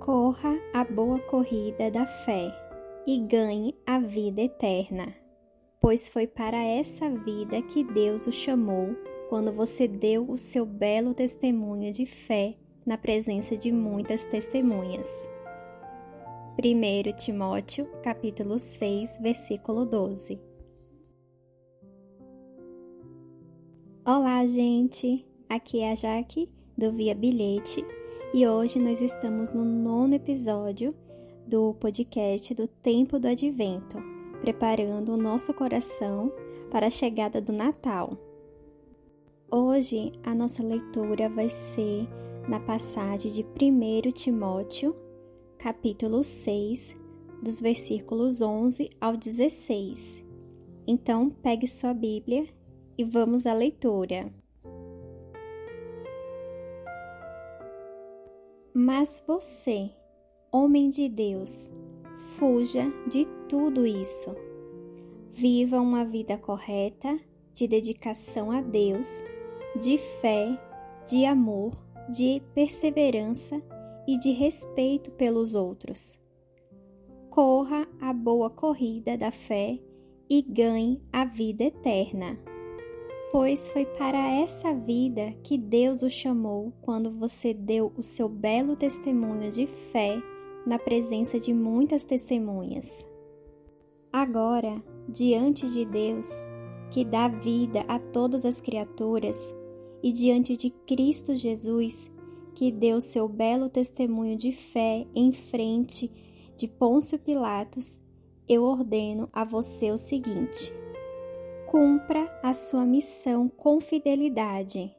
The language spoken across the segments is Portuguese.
Corra a boa corrida da fé e ganhe a vida eterna, pois foi para essa vida que Deus o chamou quando você deu o seu belo testemunho de fé na presença de muitas testemunhas. 1 Timóteo, capítulo 6, versículo 12. Olá, gente! Aqui é a Jaque do Via Bilhete e hoje nós estamos no nono episódio do podcast do Tempo do Advento, preparando o nosso coração para a chegada do Natal. Hoje a nossa leitura vai ser na passagem de 1 Timóteo, capítulo 6, dos versículos 11 ao 16. Então, pegue sua Bíblia e vamos à leitura. Mas você, homem de Deus, fuja de tudo isso. Viva uma vida correta, de dedicação a Deus, de fé, de amor, de perseverança e de respeito pelos outros. Corra a boa corrida da fé e ganhe a vida eterna pois foi para essa vida que Deus o chamou quando você deu o seu belo testemunho de fé na presença de muitas testemunhas. Agora, diante de Deus, que dá vida a todas as criaturas, e diante de Cristo Jesus, que deu seu belo testemunho de fé em frente de Pôncio Pilatos, eu ordeno a você o seguinte: cumpra a sua missão com fidelidade,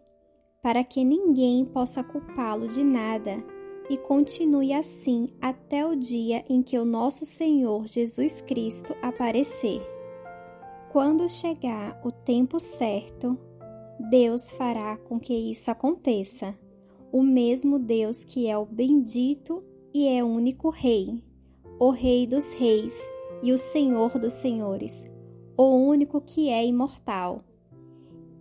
para que ninguém possa culpá-lo de nada e continue assim até o dia em que o nosso Senhor Jesus Cristo aparecer. Quando chegar o tempo certo, Deus fará com que isso aconteça. O mesmo Deus que é o bendito e é o único Rei, o Rei dos Reis e o Senhor dos Senhores o único que é imortal.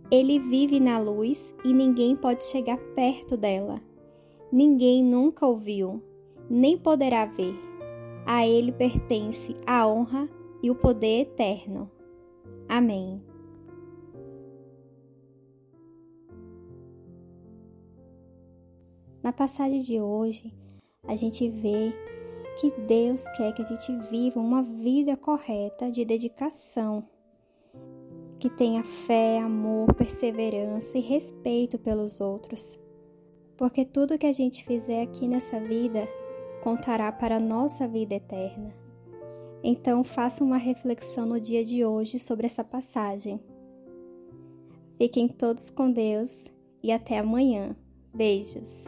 Ele vive na luz e ninguém pode chegar perto dela. Ninguém nunca ouviu, nem poderá ver. A ele pertence a honra e o poder eterno. Amém. Na passagem de hoje, a gente vê que Deus quer que a gente viva uma vida correta de dedicação, que tenha fé, amor, perseverança e respeito pelos outros. Porque tudo que a gente fizer aqui nessa vida contará para a nossa vida eterna. Então, faça uma reflexão no dia de hoje sobre essa passagem. Fiquem todos com Deus e até amanhã. Beijos!